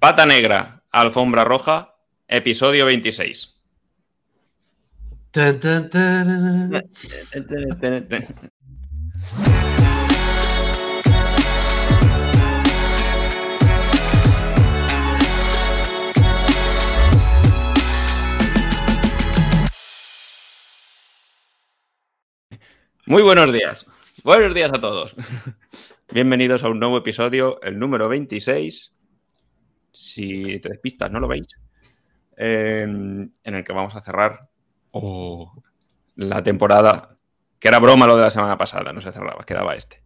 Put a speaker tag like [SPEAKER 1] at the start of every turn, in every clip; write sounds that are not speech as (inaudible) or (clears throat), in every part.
[SPEAKER 1] Pata Negra, Alfombra Roja, episodio 26.
[SPEAKER 2] Tan, tan, tarara.
[SPEAKER 1] Muy buenos días. Buenos días a todos. Bienvenidos a un nuevo episodio, el número 26. Si te despistas, no lo veis. eh, en el que vamos a cerrar oh, la temporada. Que era broma lo de la semana pasada, no se cerraba, quedaba este.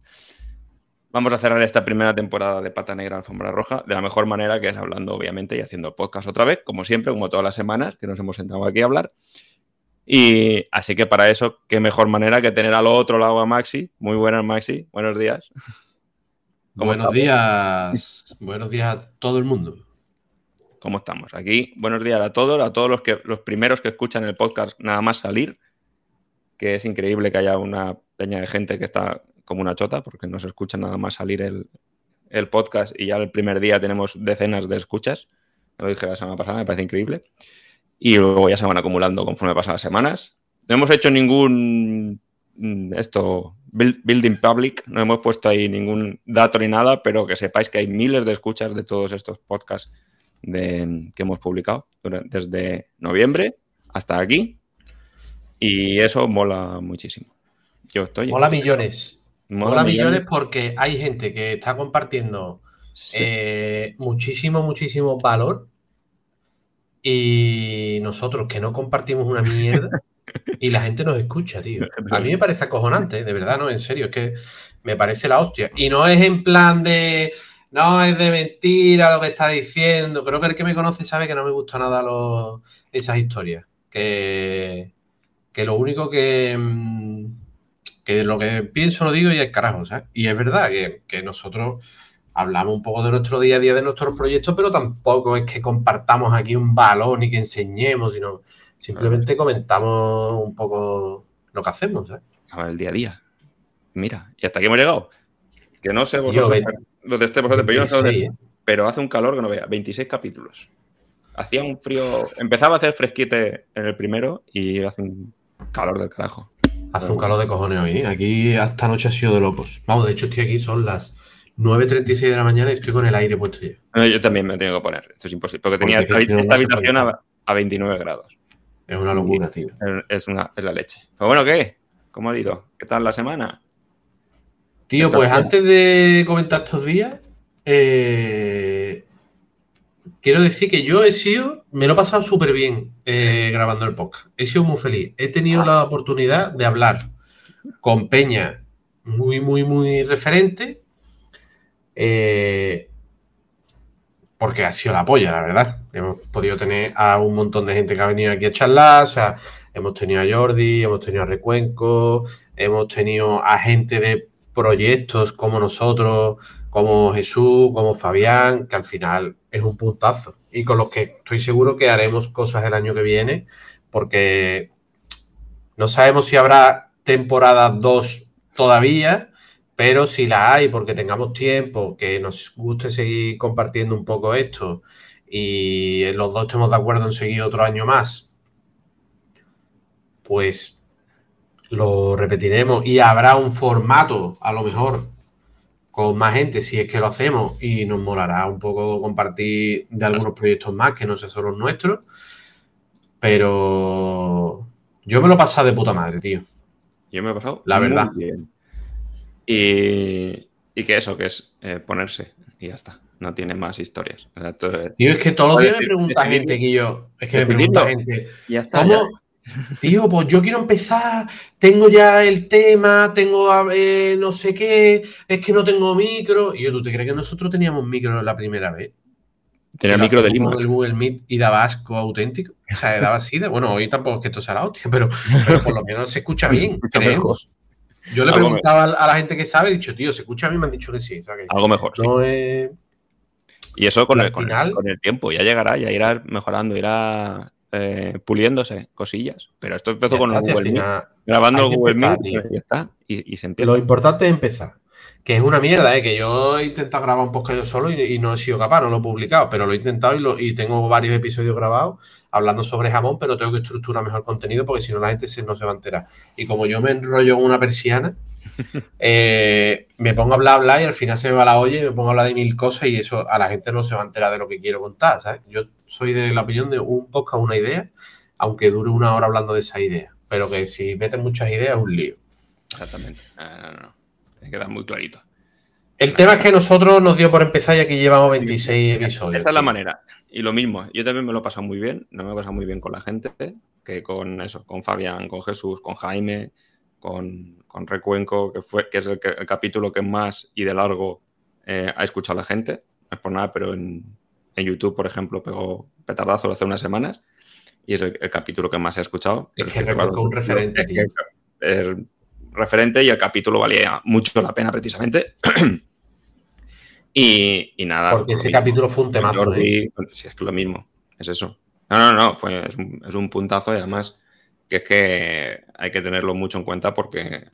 [SPEAKER 1] Vamos a cerrar esta primera temporada de Pata Negra Alfombra Roja de la mejor manera, que es hablando, obviamente, y haciendo podcast otra vez, como siempre, como todas las semanas que nos hemos sentado aquí a hablar. Y así que para eso, qué mejor manera que tener al otro lado a Maxi. Muy buenas, Maxi. Buenos días. ¿Cómo
[SPEAKER 2] Buenos
[SPEAKER 1] estamos?
[SPEAKER 2] días. Buenos días a todo el mundo.
[SPEAKER 1] ¿Cómo estamos? Aquí, buenos días a todos, a todos los, que, los primeros que escuchan el podcast nada más salir, que es increíble que haya una peña de gente que está como una chota, porque no se escucha nada más salir el, el podcast y ya el primer día tenemos decenas de escuchas. Lo dije la semana pasada, me parece increíble. Y luego ya se van acumulando conforme pasan las semanas. No hemos hecho ningún esto build- building public, no hemos puesto ahí ningún dato ni nada, pero que sepáis que hay miles de escuchas de todos estos podcasts de- que hemos publicado desde noviembre hasta aquí. Y eso mola muchísimo. Yo estoy.
[SPEAKER 2] Mola millones.
[SPEAKER 1] mola
[SPEAKER 2] Mola millones porque hay gente que está compartiendo
[SPEAKER 1] Sí.
[SPEAKER 2] eh, muchísimo, muchísimo valor. Y nosotros que no compartimos una mierda y la gente nos escucha, tío. A mí me parece acojonante, de verdad, no, en serio, es que me parece la hostia. Y no es en plan de. No es de mentira lo que está diciendo. Creo que el que me conoce sabe que no me gusta nada los- esas historias. Que, que lo único que. mm, Que lo que pienso lo digo y el carajo, ¿sabes? Y es verdad que, que nosotros hablamos un poco de nuestro día a día, de nuestros proyectos, pero tampoco es que compartamos aquí un balón ni que enseñemos, sino simplemente comentamos un poco lo que hacemos, ¿sabes?
[SPEAKER 1] A ver, el día a día. Mira, y hasta aquí hemos llegado. Que no sé
[SPEAKER 2] Yo,
[SPEAKER 1] vosotros,
[SPEAKER 2] ve-
[SPEAKER 1] donde esté vosotros, pero yo no sé dónde-
[SPEAKER 2] 26,
[SPEAKER 1] pero hace un calor que no vea. 26 capítulos. Hacía un frío. Empezaba a hacer fresquite en el primero y hace un calor del carajo.
[SPEAKER 2] Hace un calor de cojones hoy, ¿eh? Aquí esta noche ha sido de locos. Vamos, de hecho estoy aquí, son las 9.36 de la mañana y estoy con el aire puesto ya.
[SPEAKER 1] No, Yo también me he tenido que poner. Esto es imposible. Porque tenía
[SPEAKER 2] Porque
[SPEAKER 1] esta,
[SPEAKER 2] si no, no
[SPEAKER 1] esta
[SPEAKER 2] se
[SPEAKER 1] habitación a, a 29 grados.
[SPEAKER 2] Es una locura, tío.
[SPEAKER 1] Es, una, es la leche. Pero bueno, ¿qué? ¿Cómo ha ido? ¿Qué tal la semana?
[SPEAKER 2] Tío, pues
[SPEAKER 1] bien.
[SPEAKER 2] antes de comentar estos días, eh, quiero decir que yo he sido, me lo he pasado súper bien eh, grabando el podcast. He sido muy feliz. He tenido la oportunidad de hablar con Peña muy, muy, muy referente. eh, porque ha sido la polla, la verdad. Hemos podido tener a un montón de gente que ha venido aquí a charlar. O sea, hemos tenido a Jordi, hemos tenido a Recuenco, hemos tenido a gente de proyectos como nosotros, como Jesús, como Fabián, que al final es un puntazo. Y con los que estoy seguro que haremos cosas el año que viene, porque no sabemos si habrá temporada 2 todavía, pero si la hay, porque tengamos tiempo, que nos guste seguir compartiendo un poco esto y los dos estemos de acuerdo en seguir otro año más, pues lo repetiremos y habrá un formato, a lo mejor, con más gente, si es que lo hacemos, y nos molará un poco compartir de algunos proyectos más que no sean solo los nuestros. Pero yo me lo he pasado de puta madre, tío.
[SPEAKER 1] Yo me he pasado.
[SPEAKER 2] La
[SPEAKER 1] muy
[SPEAKER 2] verdad.
[SPEAKER 1] bien. Y, y que eso, que es eh, ponerse y ya está. No tiene más historias. O sea, todo-
[SPEAKER 2] Tío, es que todos los días me pregunta gente que yo. Es que me pregunta gente.
[SPEAKER 1] ya está.
[SPEAKER 2] ¿Cómo? Tío, pues yo quiero empezar, tengo ya el tema, tengo eh, no sé qué, es que no tengo micro. Y yo, ¿tú te crees que nosotros teníamos micro la primera vez? lo
[SPEAKER 1] micro de lima.
[SPEAKER 2] el Google Meet y daba asco auténtico. O sea, daba así de. Bueno, hoy tampoco es que esto sea la hostia, pero, pero por lo menos se escucha bien.
[SPEAKER 1] escucha
[SPEAKER 2] creemos. Yo le
[SPEAKER 1] Algo
[SPEAKER 2] preguntaba a a la gente que sabe, he dicho, tío, ¿se escucha bien? Me han dicho que sí. O sea, que
[SPEAKER 1] Algo mejor. sí.
[SPEAKER 2] no es.
[SPEAKER 1] Y eso con el, con el-
[SPEAKER 2] final-
[SPEAKER 1] con el tiempo, ya llegará, ya irá mejorando, irá eh, puliéndose cosillas. Pero esto empezó
[SPEAKER 2] Ya
[SPEAKER 1] con
[SPEAKER 2] está,
[SPEAKER 1] Google Meet, grabando Google
[SPEAKER 2] empezar,
[SPEAKER 1] Meet y ya está. Y, y se empieza.
[SPEAKER 2] Lo importante es empezar. Que es una mierda, ¿eh? que yo he intentado grabar un podcast yo solo y, no he sido capaz, no lo he publicado, pero lo he intentado y, lo, y tengo varios episodios grabados hablando sobre jamón, pero tengo que estructurar mejor contenido porque si no la gente se, no se va a enterar. Y como yo me enrollo en una persiana, (laughs) eh, me pongo a hablar, hablar y al final se me va la olla y me pongo a hablar de mil cosas y eso a la gente no se va a enterar de lo que quiero contar, ¿sabes? Yo soy de la opinión de un podcast, una idea, aunque dure una hora hablando de esa idea, pero que si meten muchas ideas es un lío.
[SPEAKER 1] Exactamente. No, no, no. Tiene que quedar muy clarito.
[SPEAKER 2] El tema es que nosotros nos dio por empezar y aquí llevamos 26 episodios.
[SPEAKER 1] Esta es la manera. Y lo mismo, yo también me lo he pasado muy bien, no me he pasado muy bien con la gente, que con eso, con Fabián, con Jesús, con Jaime, con, con Recuenco, que, fue, que es el, capítulo que más y de largo eh, ha escuchado la gente. No es por nada, pero en, YouTube, por ejemplo, pegó petardazo hace unas semanas y es el, capítulo que más he escuchado.
[SPEAKER 2] Es que Recuenco un referente, tío.
[SPEAKER 1] Es, referente y el capítulo valía mucho la pena precisamente. (clears throat) y, nada.
[SPEAKER 2] Porque ese capítulo fue un temazo.
[SPEAKER 1] ¿eh? Si es que lo mismo, es eso. No, no, no, fue, es, un, es un puntazo y además que es que hay que tenerlo mucho en cuenta porque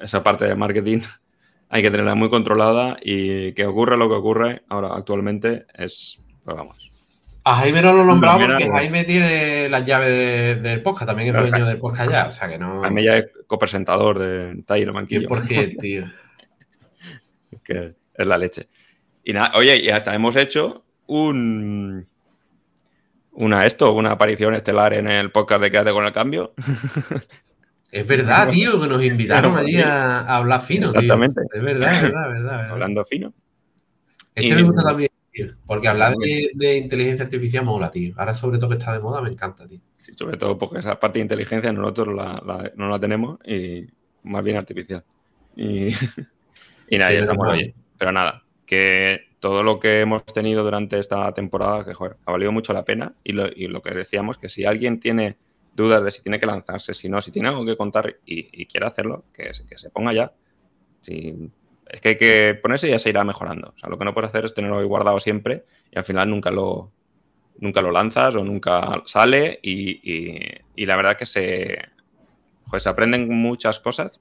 [SPEAKER 1] esa parte de marketing (laughs) hay que tenerla muy controlada y que ocurre lo que ocurre ahora actualmente es, pues vamos,
[SPEAKER 2] a Jaime no lo nombramos porque Jaime tiene las llaves del podcast, también es dueño del podcast ya, o sea que no...
[SPEAKER 1] Jaime ya es copresentador de Taylor Manquillo.
[SPEAKER 2] 100%, tío.
[SPEAKER 1] que es la leche. Y nada, oye, y hasta hemos hecho un... Una esto, una aparición estelar en el podcast de Quédate con el cambio. (laughs)
[SPEAKER 2] Es verdad, tío, que nos invitaron allí a, hablar fino, tío. Exactamente. Es verdad, es verdad, es verdad.
[SPEAKER 1] Hablando fino.
[SPEAKER 2] Ese me gusta también porque hablar de, inteligencia artificial mola, tío. Ahora, sobre todo que está de moda, me encanta, tío.
[SPEAKER 1] Sí, sobre todo porque esa parte de inteligencia nosotros no la tenemos y más bien artificial. Y, (laughs) y nada, estamos ahí. Pero nada, que todo lo que hemos tenido durante esta temporada, que joder, ha valido mucho la pena. Y lo, que decíamos, que si alguien tiene dudas de si tiene que lanzarse, si no, si tiene algo que contar y, quiere hacerlo, que, que se ponga ya. Si es que hay que ponerse y ya se irá mejorando. O sea, lo que no puedes hacer es tenerlo ahí guardado siempre y al final nunca lo, nunca lo lanzas o nunca sale y, la verdad que se, se aprenden muchas cosas,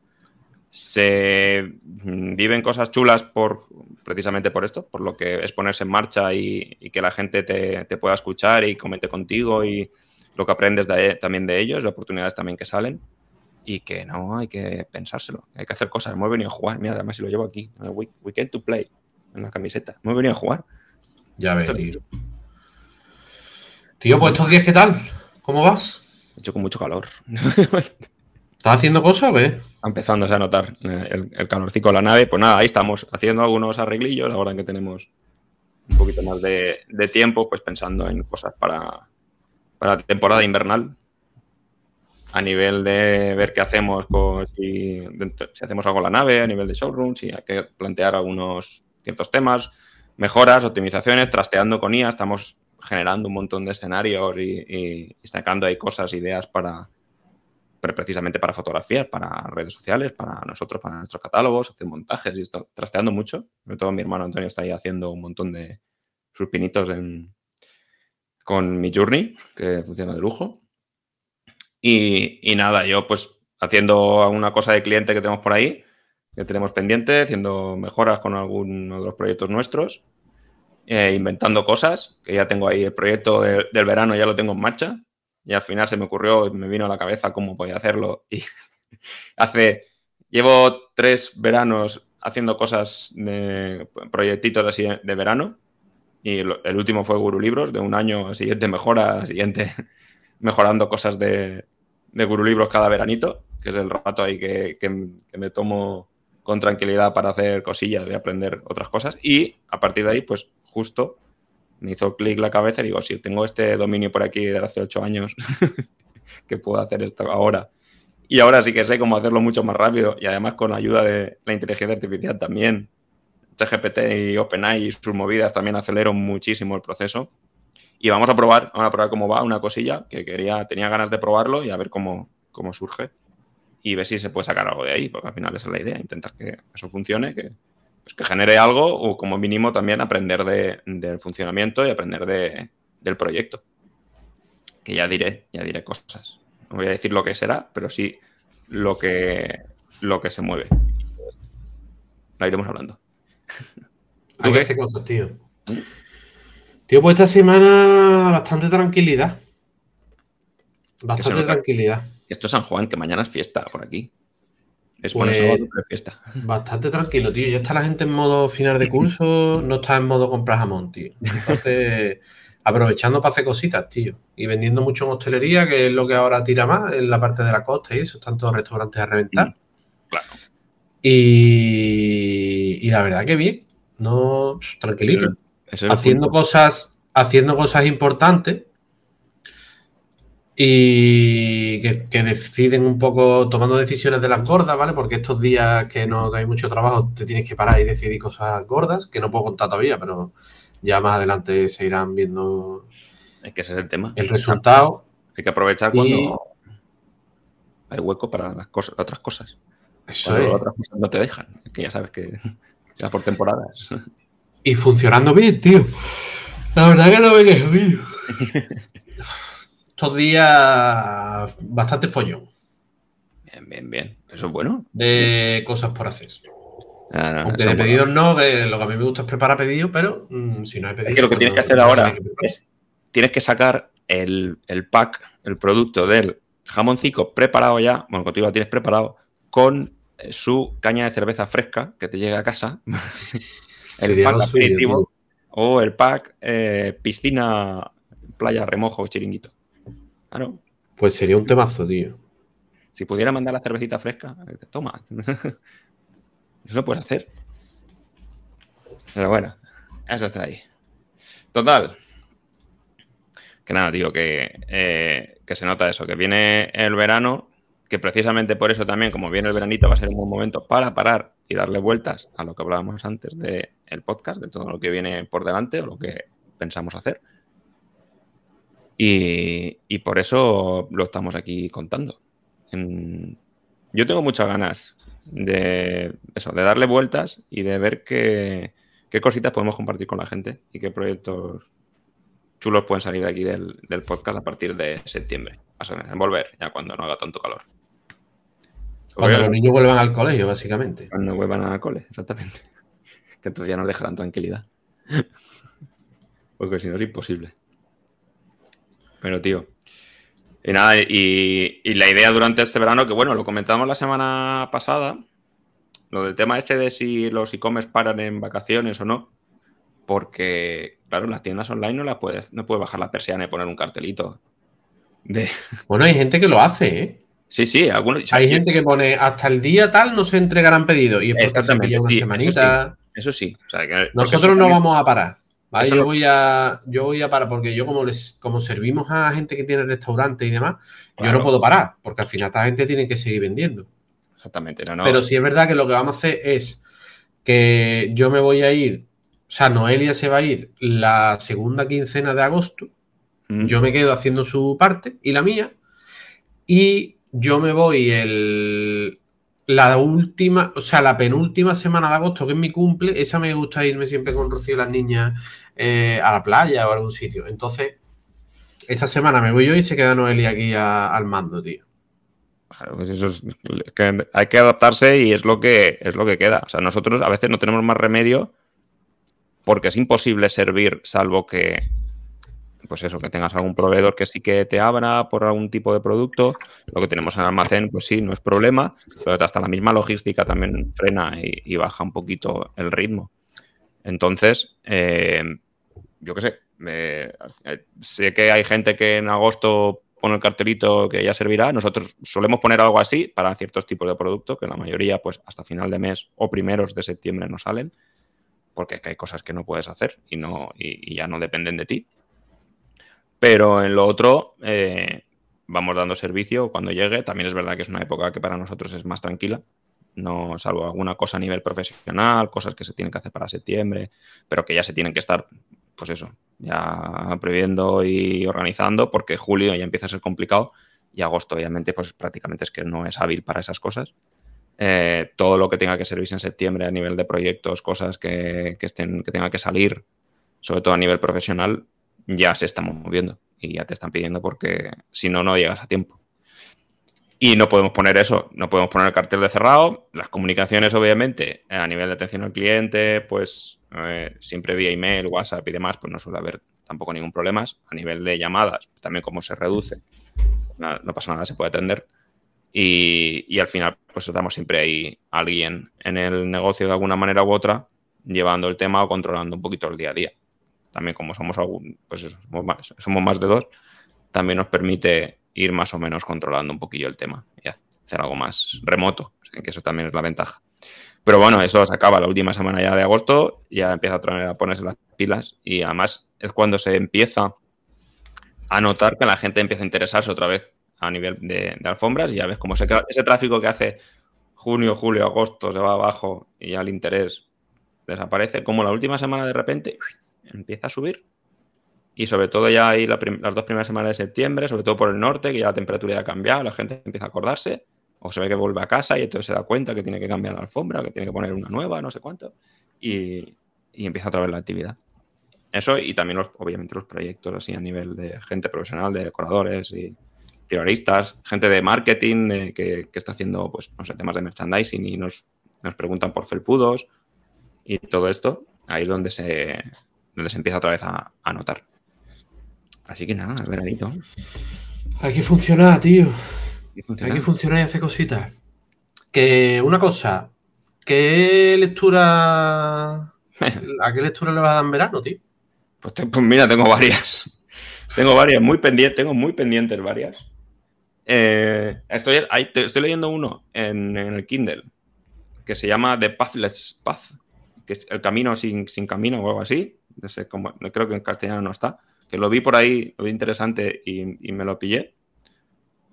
[SPEAKER 1] se viven cosas chulas por precisamente por esto, por lo que es ponerse en marcha y, que la gente te, pueda escuchar y comente contigo y lo que aprendes también de ellos, las oportunidades también que salen y que no hay que pensárselo, hay que hacer cosas. Hemos venido a jugar, mira, además si lo llevo aquí, we, came to play en la camiseta, hemos venido a jugar.
[SPEAKER 2] Ya ves, tío. Tío, pues estos días, ¿qué tal? ¿Cómo vas?
[SPEAKER 1] He hecho con mucho calor.
[SPEAKER 2] ¿Estás haciendo cosas o qué?
[SPEAKER 1] Empezando a notar el, el, calorcico de la nave. Pues nada, ahí estamos haciendo algunos arreglillos ahora que tenemos un poquito más de, tiempo, pues pensando en cosas para, para la temporada invernal a nivel de ver qué hacemos, con, si, hacemos algo en la nave, a nivel de showroom, si hay que plantear algunos ciertos temas, mejoras, optimizaciones, trasteando con IA, estamos generando un montón de escenarios y, sacando ahí cosas, ideas para, precisamente para fotografías, para redes sociales, para nosotros, para nuestros catálogos, hacer montajes y esto, trasteando mucho. Sobre todo mi hermano Antonio está ahí haciendo un montón de sus pinitos en, con mi Journey, que funciona de lujo. Y, nada, yo pues haciendo una cosa de cliente que tenemos por ahí, que tenemos pendiente, haciendo mejoras con algunos de los proyectos nuestros, eh, inventando cosas, que ya tengo ahí el proyecto del verano, ya lo tengo en marcha, y al final se me ocurrió, me vino a la cabeza cómo podía hacerlo. Y (laughs) hace, llevo tres veranos haciendo cosas de proyectitos así de verano, y el último fue Guru Libros, de un año siguiente mejora, siguiente (laughs) mejorando cosas de, de Guru Libros cada veranito, que es el rato ahí que, me tomo con tranquilidad para hacer cosillas y aprender otras cosas. Y a partir de ahí, pues justo me hizo clic la cabeza y digo, si tengo este dominio por aquí de hace ocho años, (laughs) que puedo hacer esto ahora. Y ahora sí que sé cómo hacerlo mucho más rápido y además con la ayuda de la inteligencia artificial también. CGPT y OpenAI y sus movidas también aceleran muchísimo el proceso. Y vamos a probar, vamos a probar cómo va una cosilla que quería, tenía ganas de probarlo y a ver cómo, cómo surge y ver si se puede sacar algo de ahí, porque al final esa es la idea, intentar que eso funcione, que, pues que genere algo o como mínimo también aprender de, del funcionamiento y aprender de, del proyecto. Que ya diré, ya diré cosas. No voy a decir lo que será, pero sí lo que, lo que se mueve. la iremos hablando. (laughs)
[SPEAKER 2] Hay que hacer cosas, tío. Tío, pues esta semana bastante tranquilidad. Bastante tranquilidad.
[SPEAKER 1] Esto es San Juan, que mañana es fiesta por aquí.
[SPEAKER 2] Es pues, fiesta. Bastante tranquilo, tío. Ya está la gente en modo final de curso, no está en modo comprar jamón, tío. Entonces, (laughs) aprovechando para hacer cositas, tío. Y vendiendo mucho en hostelería, que es lo que ahora tira más, en la parte de la costa y eso. Están todos restaurantes a reventar. Mm, claro. Y, la verdad que bien. No, tranquilito. Haciendo cosas, haciendo cosas importantes y que, deciden un poco tomando decisiones de las gordas, ¿vale? Porque estos días que no hay mucho trabajo te tienes que parar y decidir cosas gordas, que no puedo contar todavía, pero ya más adelante se irán viendo.
[SPEAKER 1] Es que ese es el tema.
[SPEAKER 2] El resultado.
[SPEAKER 1] Hay que aprovechar cuando hay hueco para las cosas, otras cosas. Eso es. otras cosas no te dejan. Que ya sabes que (laughs) ya por temporadas.
[SPEAKER 2] Y funcionando bien, tío. La verdad que no me quejo, tío. (laughs) estos días bastante follón.
[SPEAKER 1] Bien, bien, bien. Eso es bueno.
[SPEAKER 2] De cosas por hacer. Ah, Aunque de pedidos no, lo que a mí me gusta es preparar pedidos, pero mm, si no hay pedidos.
[SPEAKER 1] Es que lo que tienes que hacer ahora es tienes que sacar el, pack, el producto del jamoncico preparado ya, bueno, contigo lo tienes preparado, con su caña de cerveza fresca que te llega a casa. (laughs) el pack aperitivo o el pack eh, piscina, playa, remojo, chiringuito. Claro.
[SPEAKER 2] Pues sería un temazo, tío.
[SPEAKER 1] Si pudiera mandar la cervecita fresca, toma. (laughs) Eso lo puedes hacer. Pero bueno, eso está ahí. Total. Que nada, tío, que, eh, que se nota eso, que viene el verano, que precisamente por eso también, como viene el veranito, va a ser un buen momento para parar y darle vueltas a lo que hablábamos antes del podcast, de todo lo que viene por delante o lo que pensamos hacer. Y, por eso lo estamos aquí contando. yo tengo muchas ganas de eso, de darle vueltas y de ver qué, cositas podemos compartir con la gente y qué proyectos chulos pueden salir aquí del, podcast a partir de septiembre. A volver, ya cuando no haga tanto calor.
[SPEAKER 2] Cuando los niños vuelvan al colegio, básicamente.
[SPEAKER 1] Cuando vuelvan al cole, exactamente. (laughs) Que entonces ya nos dejarán tranquilidad. (laughs) Porque si no es imposible. Pero, tío. Y nada, y, la idea durante este verano, que bueno, lo comentamos la semana pasada, lo del tema este de si los e-commerce paran en vacaciones o no, porque, claro, las tiendas online no las puedes, no puedes bajar la persiana y poner un cartelito.
[SPEAKER 2] De... Bueno, hay gente que lo hace, ¿eh?
[SPEAKER 1] Sí, sí,
[SPEAKER 2] algunos. Hay gente que pone hasta el día tal no se entregarán pedidos y es porque se una semanita.
[SPEAKER 1] Eso sí.
[SPEAKER 2] Nosotros no vamos a parar yo, voy a, yo voy a parar, porque yo como les, como servimos a gente que tiene restaurante y demás, yo no puedo parar, porque al final esta gente tiene que seguir vendiendo.
[SPEAKER 1] Exactamente,
[SPEAKER 2] Pero sí es verdad que lo que vamos a hacer es que yo me voy a ir, o sea, Noelia se va a ir la segunda quincena de agosto, mm. yo me quedo haciendo su parte y la mía, y yo me voy el, la última, o sea, la penúltima semana de agosto, que es mi cumple, esa me gusta irme siempre con Rocío y las niñas eh, a la playa o a algún sitio. Entonces, esa semana me voy yo y se queda Noelia aquí al mando, tío.
[SPEAKER 1] pues eso es hay que adaptarse y es lo que es lo que queda. O sea, nosotros a veces no tenemos más remedio porque es imposible servir salvo que pues eso, que tengas algún proveedor que sí que te abra por algún tipo de producto. Lo que tenemos en almacén, pues sí, no es problema, pero hasta la misma logística también frena y, baja un poquito el ritmo. Entonces, eh, yo qué sé, sé que hay gente que en agosto pone el cartelito que ya servirá. Nosotros solemos poner algo así para ciertos tipos de productos, que la mayoría, pues hasta final de mes o primeros de septiembre no salen, porque que hay cosas que no puedes hacer y, no, y ya no dependen de ti. Pero en lo otro, eh, vamos dando servicio cuando llegue. También es verdad que es una época que para nosotros es más tranquila. No, salvo alguna cosa a nivel profesional, cosas que se tienen que hacer para septiembre, pero que ya se tienen que estar, pues eso, ya previendo y organizando, porque julio ya empieza a ser complicado y agosto, obviamente, pues prácticamente es que no es hábil para esas cosas. Eh, todo lo que tenga que servirse en septiembre a nivel de proyectos, cosas que, que, estén, que tenga que salir, sobre todo a nivel profesional, ya se están moviendo y ya te están pidiendo porque si no, no llegas a tiempo. Y no podemos poner eso, no podemos poner el cartel de cerrado. Las comunicaciones, obviamente, a nivel de atención al cliente, pues eh, siempre vía email, WhatsApp y demás, pues no suele haber tampoco ningún problema. A nivel de llamadas, también como se reduce, no, no pasa nada, se puede atender. Y, y, al final, pues estamos siempre ahí alguien en el negocio de alguna manera u otra, llevando el tema o controlando un poquito el día a día. También como somos algún, pues somos más, somos más de dos, también nos permite ir más o menos controlando un poquillo el tema y hacer algo más remoto, que eso también es la ventaja. Pero bueno, eso se acaba la última semana ya de agosto, ya empieza a, a ponerse las pilas y además es cuando se empieza a notar que la gente empieza a interesarse otra vez a nivel de, de alfombras y ya ves cómo se, ese tráfico que hace junio, julio, agosto se va abajo y ya el interés desaparece, como la última semana de repente empieza a subir y sobre todo ya ahí la las dos primeras semanas de septiembre, sobre todo por el norte, que ya la temperatura ya ha cambiado, la gente empieza a acordarse, o se ve que vuelve a casa y entonces se da cuenta que tiene que cambiar la alfombra, que tiene que poner una nueva, no sé cuánto, y, y empieza otra vez la actividad. Eso y también, los, obviamente, los proyectos así a nivel de gente profesional, de decoradores y terroristas, gente de marketing eh, que, que, está haciendo, pues, no sé, temas de merchandising y nos, nos preguntan por felpudos y todo esto, ahí es donde se, donde se empieza otra vez a, a notar. Así que nada, veranito.
[SPEAKER 2] Hay que funcionar, tío. Hay que funcionar, Hay que funcionar y hacer cositas. Que una cosa, ¿qué lectura. (laughs) ¿A qué lectura le vas a dar en verano, tío?
[SPEAKER 1] Pues, te, pues mira, tengo varias. tengo varias, muy pendientes, tengo muy pendientes varias. Eh, estoy, estoy, leyendo uno en, en, el Kindle que se llama The Pathless Path, que es el camino sin, sin camino o algo así. No sé cómo, creo que en castellano no está que lo vi por ahí, lo vi interesante y, y me lo pillé,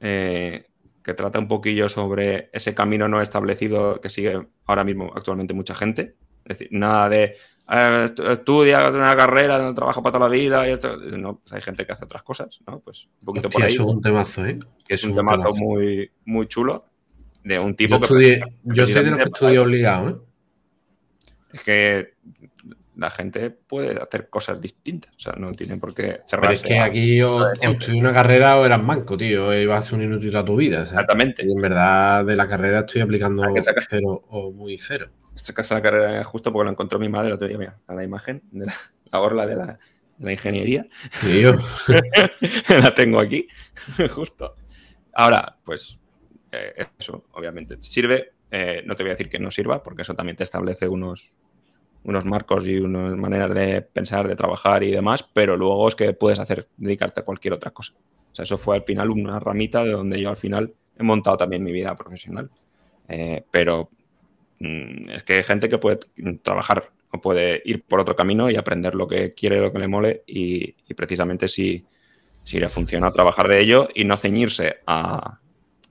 [SPEAKER 1] eh, que trata un poquillo sobre ese camino no establecido que sigue ahora mismo actualmente mucha gente. Es decir, nada de eh, estudia una carrera, trabaja para toda la vida, y esto, no, pues hay gente que hace otras cosas, ¿no? Pues un poquito Hostia, por ahí.
[SPEAKER 2] Eso es un temazo, ¿eh?
[SPEAKER 1] Es un, un temazo, temazo, muy, muy chulo de un tipo
[SPEAKER 2] yo
[SPEAKER 1] que...
[SPEAKER 2] Estudié, yo soy de los que estudié obligado, ¿eh?
[SPEAKER 1] Es que la gente puede hacer cosas distintas. O sea, no tiene por qué cerrarse.
[SPEAKER 2] Pero es que aquí o, estudié una carrera o eras manco, tío. O ibas a ser un inútil a tu vida.
[SPEAKER 1] Exactamente.
[SPEAKER 2] Y en verdad, de la carrera estoy aplicando cero o muy cero.
[SPEAKER 1] Sacas la carrera justo porque lo encontró mi madre el otro día, mira, a la imagen de la, la orla de la, de la ingeniería.
[SPEAKER 2] Tío. (laughs)
[SPEAKER 1] la tengo aquí, justo. Ahora, pues, eh, eso, obviamente, sirve. Eh, no te voy a decir que no sirva, porque eso también te establece unos, unos marcos y unas maneras de pensar, de trabajar y demás, pero luego es que puedes hacer, dedicarte a cualquier otra cosa. O sea, eso fue al final una ramita de donde yo al final he montado también mi vida profesional. Eh, pero mmm, es que hay gente que puede trabajar o puede ir por otro camino y aprender lo que quiere, lo que le mole y, y precisamente si, si, le funciona trabajar de ello y no ceñirse a,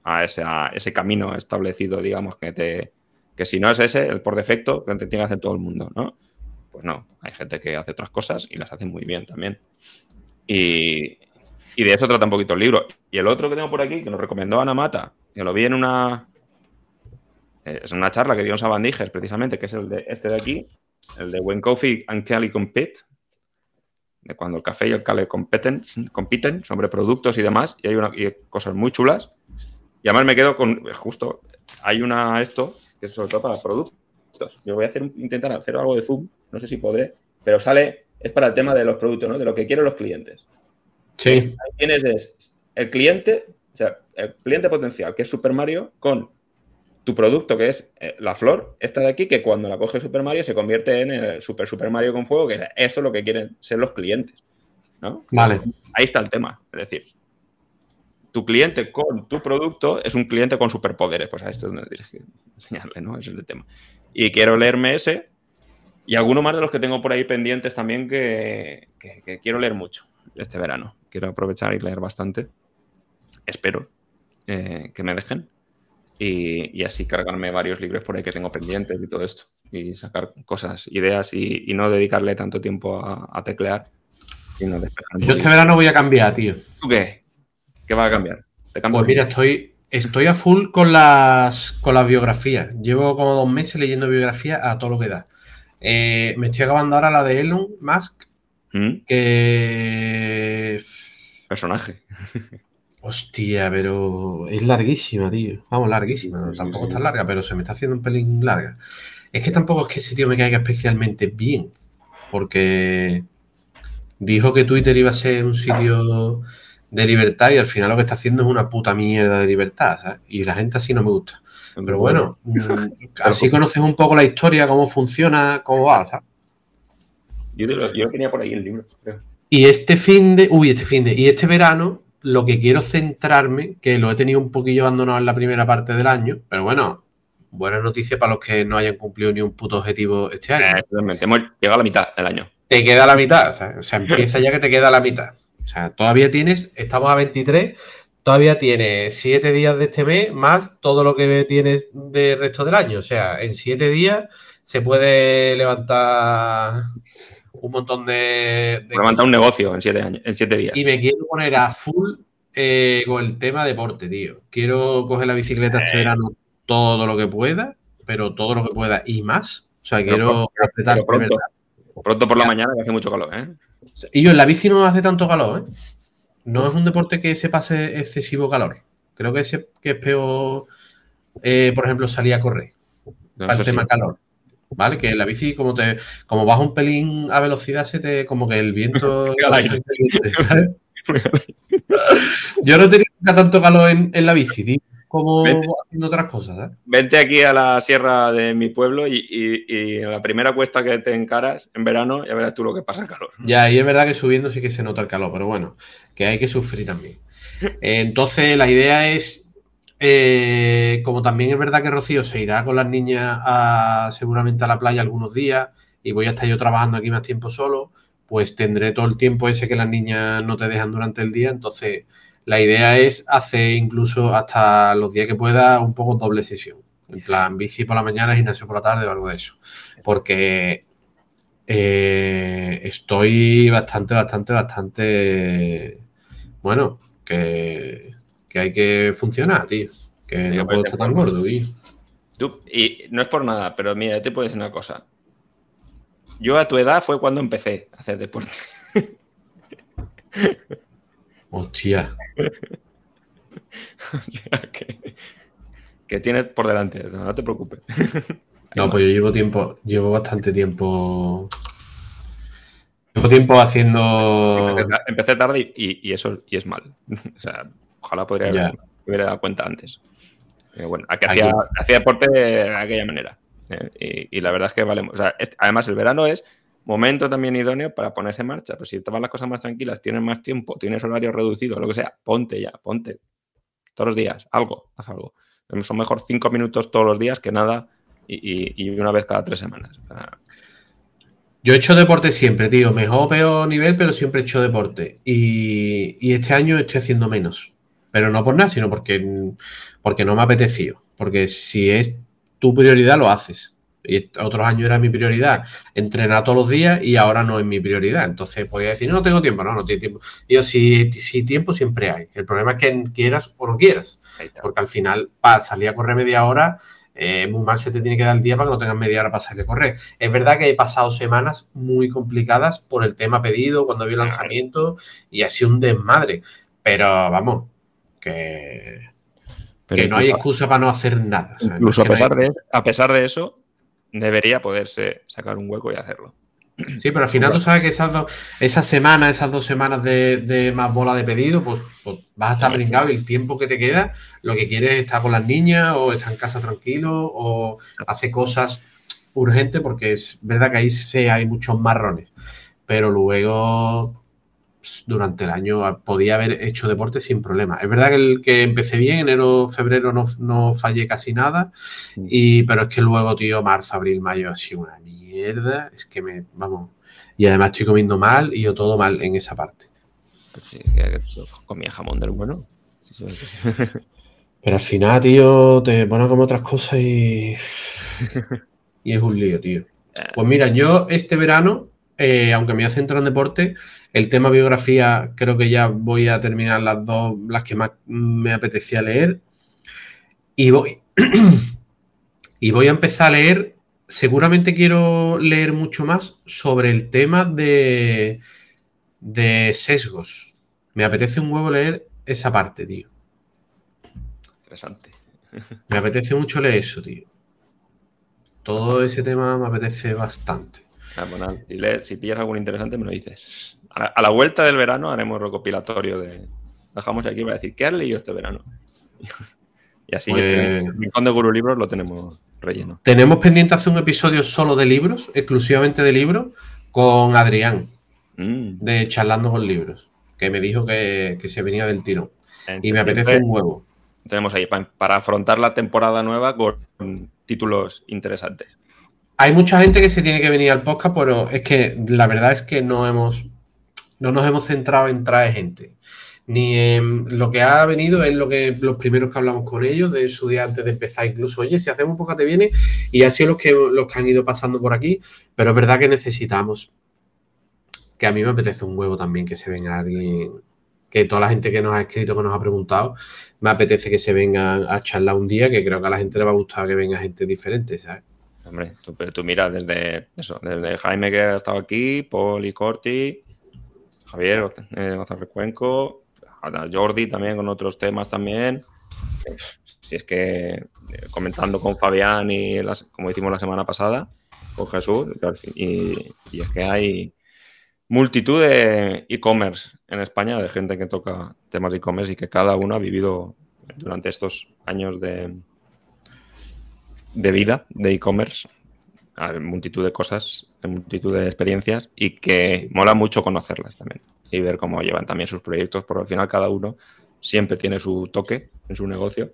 [SPEAKER 1] a, ese, a ese camino establecido, digamos, que te, que si no es ese, el por defecto, que tiene que hacer todo el mundo, ¿no? Pues no, hay gente que hace otras cosas y las hace muy bien también. Y, y, de eso trata un poquito el libro. Y el otro que tengo por aquí, que nos recomendó Ana Mata, que lo vi en una, es una charla que dio en Sabandijas, precisamente, que es el de este de aquí, el de When Coffee and Cali Compete, de cuando el café y el cali competen, compiten sobre productos y demás, y hay una, y cosas muy chulas. Y además me quedo con, justo, hay una, esto, que es sobre todo para productos. Yo voy a hacer, intentar hacer algo de Zoom, no sé si podré, pero sale, es para el tema de los productos, ¿no? De lo que quieren los clientes.
[SPEAKER 2] Sí.
[SPEAKER 1] Ahí tienes es el cliente, o sea, el cliente potencial, que es Super Mario, con tu producto, que es eh, la flor, esta de aquí, que cuando la coge Super Mario se convierte en el Super Super Mario con fuego, que eso es lo que quieren ser los clientes. ¿no?
[SPEAKER 2] Vale.
[SPEAKER 1] Ahí está el tema. Es decir, tu cliente con tu producto es un cliente con superpoderes. Pues a esto es donde tienes que enseñarle, ¿no? Ese es el tema. Y quiero leerme ese y alguno más de los que tengo por ahí pendientes también que, que, que quiero leer mucho este verano. Quiero aprovechar y leer bastante. Espero eh, que me dejen. Y, y, así cargarme varios libros por ahí que tengo pendientes y todo esto. Y sacar cosas, ideas y, y no dedicarle tanto tiempo a, a teclear. Sino
[SPEAKER 2] Yo este verano voy a cambiar, tío.
[SPEAKER 1] ¿Tú qué? ¿Qué va a cambiar?
[SPEAKER 2] ¿Te pues mira, estoy, estoy a full con las, con las biografías. Llevo como dos meses leyendo biografías a todo lo que da. Eh, me estoy acabando ahora la de Elon Musk,
[SPEAKER 1] ¿Mm?
[SPEAKER 2] que...
[SPEAKER 1] Personaje. (laughs)
[SPEAKER 2] Hostia, pero es larguísima, tío. Vamos, larguísima. tampoco está larga, pero se me está haciendo un pelín larga. Es que tampoco es que ese tío me caiga especialmente bien. Porque dijo que Twitter iba a ser un sitio de libertad y al final lo que está haciendo es una puta mierda de libertad, ¿sabes? Y la gente así no me gusta. Pero bueno, (laughs) mm, así conoces un poco la historia, cómo funciona, cómo va, ¿sabes?
[SPEAKER 1] Yo, tenía por ahí el libro,
[SPEAKER 2] Y este fin de, uy, este fin de, y este verano, lo que quiero centrarme, que lo he tenido un poquillo abandonado en la primera parte del año, pero bueno, buena noticia para los que no hayan cumplido ni un puto objetivo este año.
[SPEAKER 1] Eh, hemos llegado a la mitad del año.
[SPEAKER 2] Te queda la mitad, o sea, (laughs) empieza ya que te queda la mitad. O sea, todavía tienes, estamos a 23, todavía tienes 7 días de este mes más todo lo que tienes del resto del año. O sea, en 7 días se puede levantar un montón de.
[SPEAKER 1] levantar un negocio en 7 años, en siete días.
[SPEAKER 2] Y me quiero poner a full eh, con el tema deporte, tío. Quiero coger la bicicleta este eh. verano todo lo que pueda, pero todo lo que pueda y más. O sea, quiero
[SPEAKER 1] apretar pronto, pronto por la mañana que hace mucho calor, ¿eh?
[SPEAKER 2] Y yo en la bici no hace tanto calor, ¿eh? No es un deporte que se pase excesivo calor. Creo que es, que es peor, eh, por ejemplo, salir a correr. para el tema calor. ¿Vale? Que la bici, como te, como vas un pelín a velocidad, se te, como que el viento. (laughs) (laughs) Yo no tenía tanto calor en, en la bici, tío como haciendo otras cosas. ¿eh?
[SPEAKER 1] Vente aquí a la sierra de mi pueblo y, en la primera cuesta que te encaras en verano ya verás tú lo que pasa el calor.
[SPEAKER 2] Ya, y es verdad que subiendo sí que se nota el calor, pero bueno, que hay que sufrir también. Entonces, la idea es, eh, como también es verdad que Rocío se irá con las niñas seguramente a la playa algunos días y voy a estar yo trabajando aquí más tiempo solo, pues tendré todo el tiempo ese que las niñas no te dejan durante el día, entonces la idea es hacer incluso hasta los días que pueda un poco doble sesión. En plan, bici por la mañana, gimnasio por la tarde o algo de eso. Porque eh, estoy bastante, bastante, bastante. Bueno, que, hay que funcionar, tío. Que no puedo estar tan gordo, tío.
[SPEAKER 1] y no es por nada, pero mira, te puedo decir una cosa. Yo a tu edad fue cuando empecé a hacer deporte. (laughs)
[SPEAKER 2] Hostia. (laughs)
[SPEAKER 1] que, tienes por delante, no te preocupes.
[SPEAKER 2] no, pues yo llevo tiempo, llevo bastante tiempo. Llevo tiempo haciendo.
[SPEAKER 1] Empecé, tarde y, eso y es mal. (laughs) o sea, ojalá podría haber, hubiera dado cuenta antes. Eh, bueno, aquí hacía, deporte de aquella manera. Eh, y, la verdad es que vale. O sea, además, el verano es momento también idóneo para ponerse en marcha. Pues si te las cosas más tranquilas, tienes más tiempo, tienes horario reducido, lo que sea, ponte ya, ponte. Todos los días, algo, haz algo. Son mejor cinco minutos todos los días que nada y, una vez cada tres semanas.
[SPEAKER 2] Yo he hecho deporte siempre, tío. Mejor o peor nivel, pero siempre he hecho deporte. Y, este año estoy haciendo menos. Pero no por nada, sino porque, porque no me ha apetecido. Porque si es tu prioridad, lo haces. Y otros años era mi prioridad entrenar todos los días y ahora no es mi prioridad. Entonces podía decir, no, tengo tiempo, no, no tiene tiempo. Y yo, si, si tiempo siempre hay. El problema es que quieras o no quieras. Porque al final, para salir a correr media hora, eh, muy mal se te tiene que dar el día para que no tengas media hora para salir a correr. Es verdad que he pasado semanas muy complicadas por el tema pedido, cuando había el lanzamiento, y ha sido un desmadre. Pero vamos, que, que no hay excusa para no hacer nada.
[SPEAKER 1] Incluso a, pesar de, a pesar de eso, debería poderse sacar un hueco y hacerlo.
[SPEAKER 2] Sí, pero al final tú sabes que esas, dos, esas semanas, esas dos semanas de, más bola de pedido, pues, pues vas a estar brincado y el tiempo que te queda, lo que quieres es estar con las niñas o estar en casa tranquilo o hacer cosas urgentes porque es verdad que ahí sí hay muchos marrones. Pero luego durante el año podía haber hecho deporte sin problema. Es verdad que, el, que empecé bien, enero, febrero no, no fallé casi nada, mm. y, pero es que luego, tío, marzo, abril, mayo sido una mierda. Es que me, vamos, y además estoy comiendo mal y yo todo mal en esa parte.
[SPEAKER 1] Pues sí, que comía jamón del bueno. (laughs)
[SPEAKER 2] Pero al final, tío, te ponen como otras cosas y. (laughs) y es un lío, tío. Pues mira, yo este verano, eh, aunque me voy a centrar en deporte, el tema biografía, creo que ya voy a terminar las dos, las que más me apetecía leer. Y voy, (clears throat) y voy a empezar a leer. Seguramente quiero leer mucho más sobre el tema de, de sesgos. Me apetece un huevo leer esa parte, tío.
[SPEAKER 1] Interesante.
[SPEAKER 2] Me apetece mucho leer eso, tío. Todo ese tema me apetece bastante.
[SPEAKER 1] Ah, bueno, si, pillas algún interesante, me lo dices. A la, a la vuelta del verano haremos recopilatorio de. Dejamos aquí para decir, ¿qué has leído este verano? (laughs) y así
[SPEAKER 2] Pues-
[SPEAKER 1] el rincón de Guru Libros lo tenemos relleno.
[SPEAKER 2] Tenemos pendiente hacer un episodio solo de libros, exclusivamente de libros, con Adrián,
[SPEAKER 1] Mm.
[SPEAKER 2] de Charlando con Libros, que me dijo que, que se venía del tirón. Y me apetece un huevo.
[SPEAKER 1] Tenemos ahí pa- para afrontar la temporada nueva con títulos interesantes.
[SPEAKER 2] Hay mucha gente que se tiene que venir al podcast, pero es que la verdad es que no hemos no nos hemos centrado en traer gente. Ni en lo que ha venido es lo que los primeros que hablamos con ellos, de su día antes de empezar, incluso, oye, si hacemos poca te viene, y ha sido los que, los que han ido pasando por aquí, pero es verdad que necesitamos que a mí me apetece un huevo también que se venga alguien, que toda la gente que nos ha escrito, que nos ha preguntado, me apetece que se vengan a charlar un día, que creo que a la gente le va a gustar que venga gente diferente, ¿sabes?
[SPEAKER 1] Hombre, tú, tú mira desde eso, desde Jaime que ha estado aquí, Paul y Corti, Javier eh, Cuenco, Jordi también con otros temas también. Si es que eh, comentando con Fabián y como hicimos la semana pasada, con Jesús, y, y es que hay multitud de e-commerce en España, de gente que toca temas de e-commerce y que cada uno ha vivido durante estos años de, de vida de e-commerce hay multitud de cosas, hay multitud de experiencias y que mola mucho conocerlas también y ver cómo llevan también sus proyectos, porque al final cada uno siempre tiene su toque en su negocio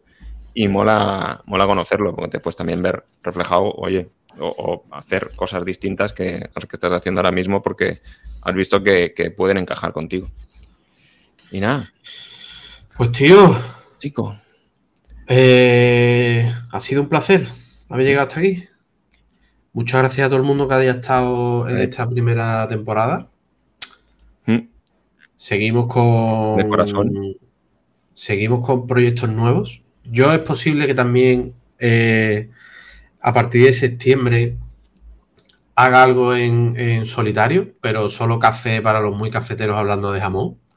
[SPEAKER 1] y mola, mola conocerlo, porque te puedes también ver reflejado, oye, o, o hacer cosas distintas que las que estás haciendo ahora mismo porque has visto que, que pueden encajar contigo. Y nada,
[SPEAKER 2] Pues tío,
[SPEAKER 1] chico,
[SPEAKER 2] Eh, ha sido un placer haber llegado hasta aquí. Muchas gracias a todo el mundo que haya estado en esta primera temporada.
[SPEAKER 1] mm,
[SPEAKER 2] Seguimos con.
[SPEAKER 1] De corazón.
[SPEAKER 2] Seguimos con proyectos nuevos. Yo es posible que también eh, a partir de septiembre haga algo en, en solitario, pero solo café para los muy cafeteros hablando de jamón. (laughs)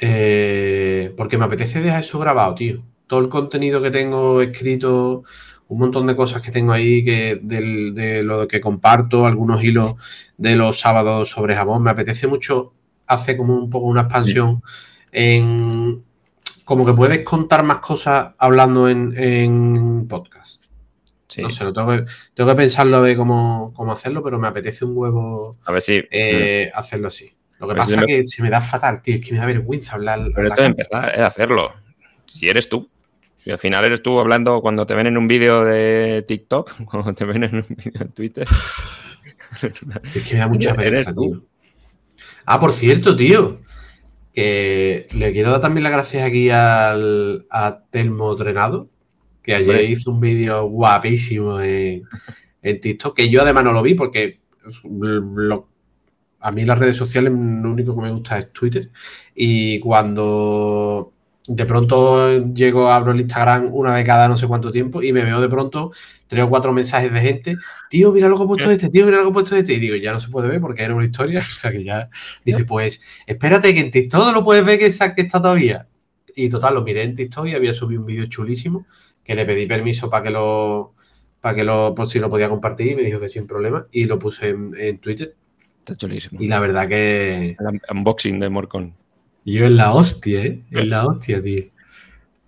[SPEAKER 2] Eh, porque me apetece dejar eso grabado, tío. Todo el contenido que tengo escrito, un montón de cosas que tengo ahí que del- de lo que comparto, algunos hilos de los sábados sobre jamón. Me apetece mucho hacer como un poco una expansión en como que puedes contar más cosas hablando en, en podcast.
[SPEAKER 1] sí,
[SPEAKER 2] No sé, lo tengo que, tengo que pensarlo a ver cómo, cómo hacerlo, pero me apetece un huevo
[SPEAKER 1] a ver si...
[SPEAKER 2] eh, hacerlo así. Lo que
[SPEAKER 1] A
[SPEAKER 2] pasa es
[SPEAKER 1] me-
[SPEAKER 2] que se me da fatal, tío. Es que me da vergüenza hablar.
[SPEAKER 1] Pero esto de empezar es hacerlo. Si eres tú. Si al final eres tú hablando cuando te ven en un vídeo de TikTok, (laughs) cuando te ven en un vídeo en Twitter. (laughs)
[SPEAKER 2] Es que me da mucha pereza, tío. Ah, por cierto, tío. Que le quiero dar también las gracias aquí al, a Telmo Drenado, que ayer
[SPEAKER 1] Hombre.
[SPEAKER 2] hizo un vídeo guapísimo en, en TikTok, que yo además no lo vi porque lo- a mí las redes sociales lo único que me gusta es Twitter. Y cuando de pronto llego, abro el Instagram una vez cada no sé cuánto tiempo y me veo de pronto tres o cuatro mensajes de gente, tío, mira lo que ha puesto este, tío, mira lo que ha puesto este. Y digo, ya no se puede ver porque era una historia. (laughs) O sea que ya dice, pues espérate que en TikTok lo puedes ver que, esa- que está todavía. Y total, lo miré en TikTok y había subido un vídeo chulísimo que le pedí permiso para que lo para que lo, por si lo podía compartir y me dijo que sin problema y lo puse en, en Twitter
[SPEAKER 1] Está chulísimo.
[SPEAKER 2] y la verdad que
[SPEAKER 1] El unboxing de Morcon.
[SPEAKER 2] Yo en la hostia, ¿eh? En la hostia, tío.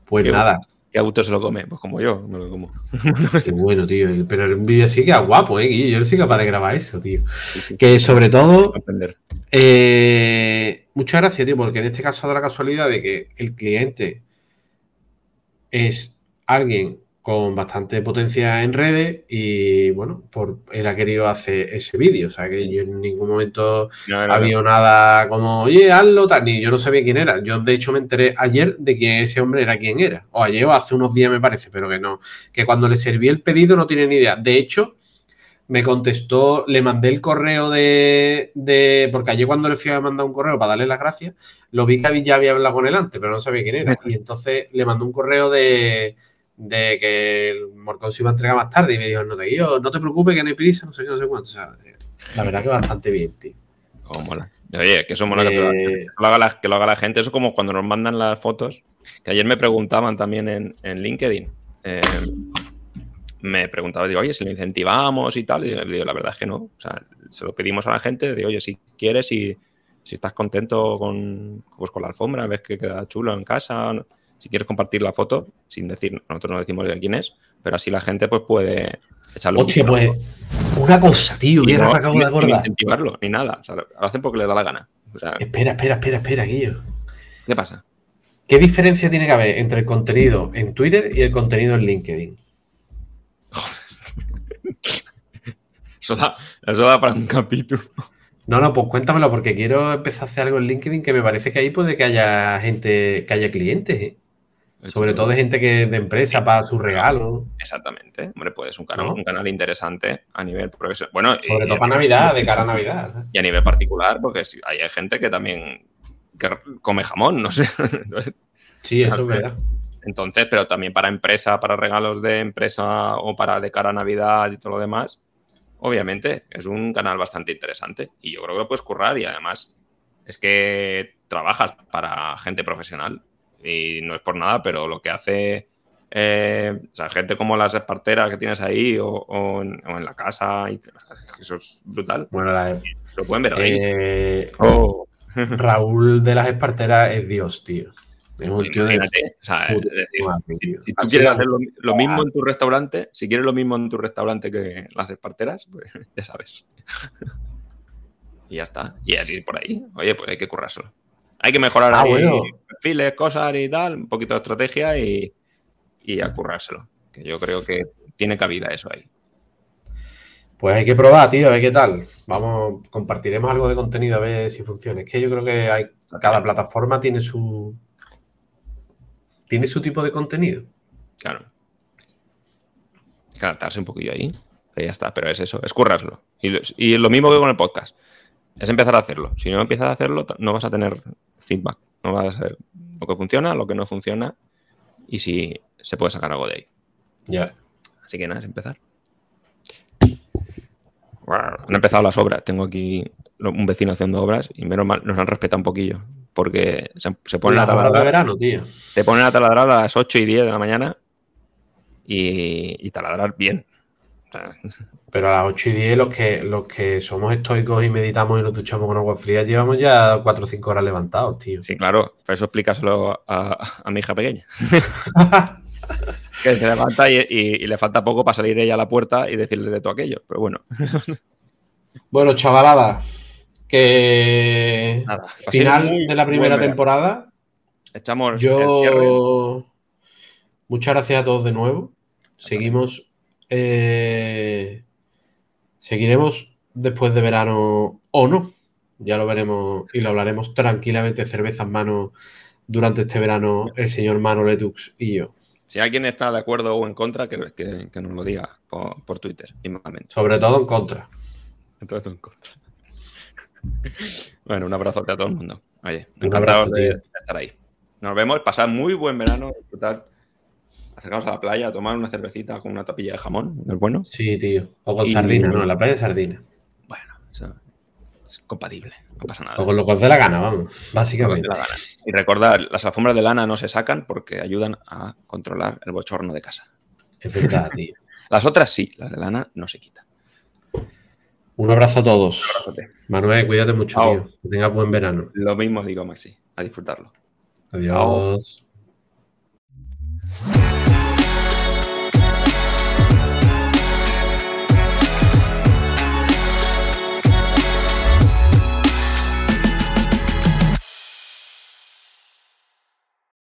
[SPEAKER 2] Pues
[SPEAKER 1] Qué
[SPEAKER 2] nada,
[SPEAKER 1] ¿Qué auto se lo come? Pues como yo, me lo como. (laughs)
[SPEAKER 2] qué bueno, tío. Pero un vídeo sí que guapo, ¿eh? Yo no soy capaz de grabar eso, tío.
[SPEAKER 1] Sí, sí.
[SPEAKER 2] Que sobre todo,
[SPEAKER 1] Aprender.
[SPEAKER 2] eh, muchas gracias, tío, porque en este caso da la casualidad de que el cliente es alguien con bastante potencia en redes y, bueno, por, él ha querido hacer ese vídeo. O sea, que yo en ningún momento
[SPEAKER 1] No, no,
[SPEAKER 2] ha
[SPEAKER 1] no.
[SPEAKER 2] habido nada como, oye, hazlo, tal, ni yo no sabía quién era. Yo, de hecho, me enteré ayer de que ese hombre era quién era. O ayer o hace unos días, me parece, pero que no. Que cuando le serví el pedido no tiene ni idea. De hecho, me contestó, le mandé el correo de, de- Porque ayer cuando le fui a mandar un correo para darle las gracias, lo vi que había- ya había hablado con él antes, pero no sabía quién era. Y entonces le mandé un correo de, de que el Morcón se iba a entregar más tarde y me dijo, no te, yo, no te preocupes, que no hay prisa, no sé qué, no sé cuánto. O sea, la verdad que bastante bien, tío.
[SPEAKER 1] Oh, mola. Oye, que eso mola que,
[SPEAKER 2] Eh,
[SPEAKER 1] lo haga la, que lo haga la gente. Eso como cuando nos mandan las fotos. Que ayer me preguntaban también en, en LinkedIn. eh, me preguntaba, digo, oye, si lo incentivamos y tal. Y yo digo, la verdad es que no. O sea, se lo pedimos a la gente. Digo, oye, si quieres y si estás contento con, pues, con la alfombra, ves que queda chulo en casa, no- si quieres compartir la foto, sin decir, nosotros no decimos de quién es, pero así la gente pues puede echarle un
[SPEAKER 2] hostia,
[SPEAKER 1] vistazo.
[SPEAKER 2] pues una cosa, tío,
[SPEAKER 1] no-
[SPEAKER 2] me acabo de acordar.
[SPEAKER 1] incentivarlo, ni nada. O sea, lo hacen porque les da la gana. O sea,
[SPEAKER 2] Espera, espera, espera, espera, Guillo.
[SPEAKER 1] ¿qué pasa?
[SPEAKER 2] ¿Qué diferencia tiene que haber entre el contenido en Twitter y el contenido en LinkedIn? (laughs)
[SPEAKER 1] Eso da, eso da para un capítulo.
[SPEAKER 2] No, no, pues cuéntamelo porque quiero empezar a hacer algo en LinkedIn que me parece que ahí puede que haya gente, que haya clientes, ¿eh? Sobre todo de gente que de empresa para su regalo.
[SPEAKER 1] Exactamente. Hombre, pues un canal,
[SPEAKER 2] ¿No?
[SPEAKER 1] un canal interesante a nivel profesional. Bueno,
[SPEAKER 2] Sobre
[SPEAKER 1] y,
[SPEAKER 2] todo para Navidad, de cara a Navidad. ¿sabes?
[SPEAKER 1] y a nivel particular, porque si- hay gente que también que come jamón, no sé. (laughs)
[SPEAKER 2] Sí, eso es verdad.
[SPEAKER 1] Entonces, pero también para empresa, para regalos de empresa o para de cara a Navidad y todo lo demás, obviamente es un canal bastante interesante y yo creo que lo puedes currar y además es que trabajas para gente profesional y no es por nada, pero lo que hace eh, o sea, gente como las esparteras que tienes ahí o, o en, o en la casa, y, eso es brutal.
[SPEAKER 2] Bueno, la-
[SPEAKER 1] lo pueden ver ahí.
[SPEAKER 2] eh,
[SPEAKER 1] Oh, (laughs)
[SPEAKER 2] Raúl de las Esparteras es Dios, tío. Es un tío de
[SPEAKER 1] o sea, es
[SPEAKER 2] puta
[SPEAKER 1] decir,
[SPEAKER 2] madre,
[SPEAKER 1] Si,
[SPEAKER 2] tío.
[SPEAKER 1] si tú
[SPEAKER 2] Así
[SPEAKER 1] quieres
[SPEAKER 2] es.
[SPEAKER 1] hacer lo, lo mismo en tu restaurante, si quieres lo mismo en tu restaurante que las esparteras, pues (laughs) ya sabes. (laughs) y ya está. Y así por ahí. Oye, pues hay que currárselo. Hay que mejorar
[SPEAKER 2] Ah,
[SPEAKER 1] ahí
[SPEAKER 2] bueno.
[SPEAKER 1] Perfiles, cosas y tal, un poquito de estrategia y, y a currárselo. Que yo creo que tiene cabida eso ahí.
[SPEAKER 2] Pues hay que probar, tío, a ver qué tal. Vamos, compartiremos algo de contenido a ver si funciona. Es que yo creo que hay, cada plataforma tiene su. Tiene su tipo de contenido.
[SPEAKER 1] Claro. Hay que adaptarse un poquillo ahí. Y ya está, pero es eso, es currárselo. Y, lo- y lo mismo que con el podcast. Es empezar a hacerlo. Si no empiezas a hacerlo, no vas a tener feedback. No vas a saber lo que funciona, lo que no funciona y si se puede sacar algo de ahí.
[SPEAKER 2] Ya.
[SPEAKER 1] Así que nada, es empezar. Han empezado las obras. Tengo aquí un vecino haciendo obras y menos mal nos han respetado un poquillo. Porque se, se ponen a
[SPEAKER 2] horas de
[SPEAKER 1] taladrar,
[SPEAKER 2] verano, tío.
[SPEAKER 1] te ponen a taladrar a las 8 y 10 de la mañana y, y taladrar bien. (laughs)
[SPEAKER 2] Pero a las 8 y 10, los que, los que somos estoicos y meditamos y nos duchamos con agua fría, llevamos ya 4 o 5 horas levantados, tío.
[SPEAKER 1] sí, claro, pero eso explícaselo a, a mi hija pequeña. (laughs) Que se levanta y, y- y le falta poco para salir ella a la puerta y decirle de todo aquello. Pero bueno, (laughs)
[SPEAKER 2] Bueno, chavalada, que
[SPEAKER 1] nada.
[SPEAKER 2] final
[SPEAKER 1] muy
[SPEAKER 2] de la primera temporada.
[SPEAKER 1] Echamos el.
[SPEAKER 2] Yo. Muchas gracias a todos de nuevo. Seguimos. Eh, Seguiremos después de verano o no. Ya lo veremos y lo hablaremos tranquilamente, cerveza en mano, durante este verano, el señor Mano Letux y yo.
[SPEAKER 1] Si alguien está de acuerdo o en contra, que, que- que nos lo diga por, por Twitter, mismamente.
[SPEAKER 2] Sobre todo en contra.
[SPEAKER 1] Todo en contra. (laughs) Bueno, un abrazote a todo el mundo. Oye,
[SPEAKER 2] Un abrazo,
[SPEAKER 1] de, estar ahí. Nos vemos, pasar muy buen verano, disfrutar. Acercaos a la playa, a tomar una cervecita con una tapilla de jamón, ¿no es bueno?
[SPEAKER 2] Sí, tío. O con
[SPEAKER 1] Y-
[SPEAKER 2] sardina, no, la playa de sardina.
[SPEAKER 1] Bueno, eso es compatible, no pasa nada.
[SPEAKER 2] O con lo que os dé la gana, vamos. Básicamente.
[SPEAKER 1] la gana. Y recordad, las alfombras de lana no se sacan porque ayudan a controlar el bochorno de casa.
[SPEAKER 2] Es verdad, (laughs) tío.
[SPEAKER 1] Las otras sí, las de lana no se quitan.
[SPEAKER 2] Un abrazo a todos. Manuel, cuídate mucho, tío. Que tengas buen verano.
[SPEAKER 1] Lo mismo digo, Maxi, a disfrutarlo.
[SPEAKER 2] Adiós. Yeah.